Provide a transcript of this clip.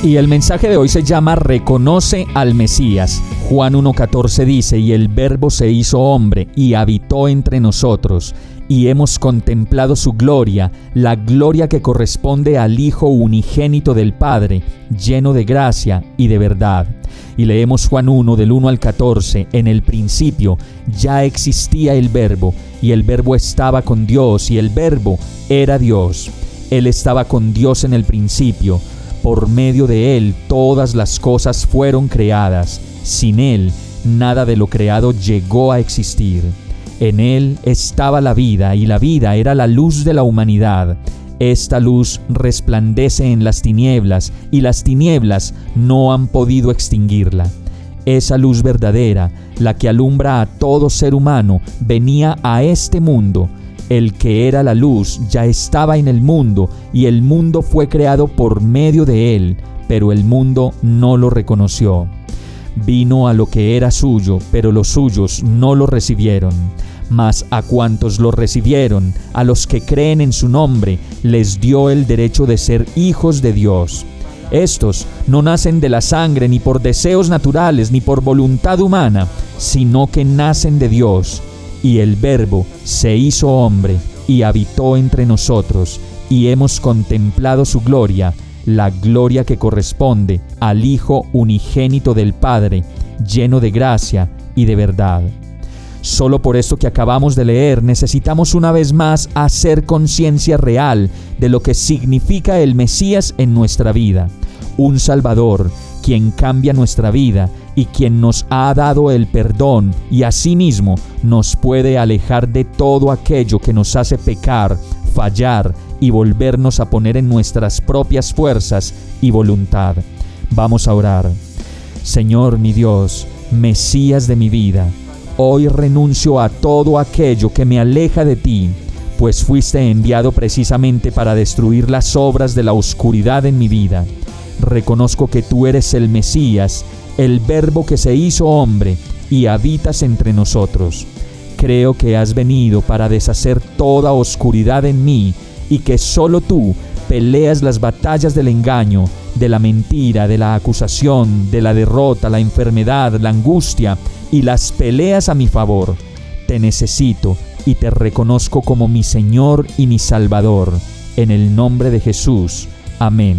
Y el mensaje de hoy se llama Reconoce al Mesías. Juan 1.14 dice, y el verbo se hizo hombre y habitó entre nosotros y hemos contemplado su gloria, la gloria que corresponde al Hijo unigénito del Padre, lleno de gracia y de verdad. Y leemos Juan 1 del 1 al 14, en el principio ya existía el verbo, y el verbo estaba con Dios, y el verbo era Dios. Él estaba con Dios en el principio, por medio de Él todas las cosas fueron creadas, sin Él nada de lo creado llegó a existir. En él estaba la vida y la vida era la luz de la humanidad. Esta luz resplandece en las tinieblas y las tinieblas no han podido extinguirla. Esa luz verdadera, la que alumbra a todo ser humano, venía a este mundo. El que era la luz ya estaba en el mundo y el mundo fue creado por medio de él, pero el mundo no lo reconoció. Vino a lo que era suyo, pero los suyos no lo recibieron. Mas a cuantos lo recibieron, a los que creen en su nombre, les dio el derecho de ser hijos de Dios. Estos no nacen de la sangre ni por deseos naturales ni por voluntad humana, sino que nacen de Dios. Y el Verbo se hizo hombre y habitó entre nosotros, y hemos contemplado su gloria, la gloria que corresponde al Hijo unigénito del Padre, lleno de gracia y de verdad. Solo por esto que acabamos de leer necesitamos una vez más hacer conciencia real de lo que significa el Mesías en nuestra vida. Un Salvador, quien cambia nuestra vida y quien nos ha dado el perdón y asimismo nos puede alejar de todo aquello que nos hace pecar, fallar y volvernos a poner en nuestras propias fuerzas y voluntad. Vamos a orar. Señor mi Dios, Mesías de mi vida, Hoy renuncio a todo aquello que me aleja de ti, pues fuiste enviado precisamente para destruir las obras de la oscuridad en mi vida. Reconozco que tú eres el Mesías, el Verbo que se hizo hombre y habitas entre nosotros. Creo que has venido para deshacer toda oscuridad en mí y que solo tú peleas las batallas del engaño, de la mentira, de la acusación, de la derrota, la enfermedad, la angustia, y las peleas a mi favor. Te necesito y te reconozco como mi Señor y mi Salvador. En el nombre de Jesús. Amén.